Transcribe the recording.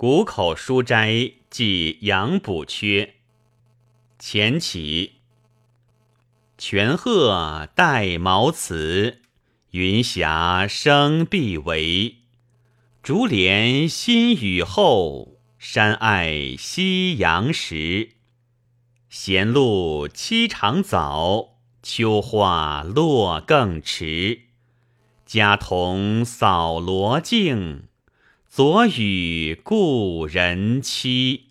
谷口书斋记杨补缺。前起，泉鹤带毛辞，云霞生碧围。竹帘新雨后，山爱夕阳时。闲露期长早，秋花落更迟。家童扫罗径，昨与故人期。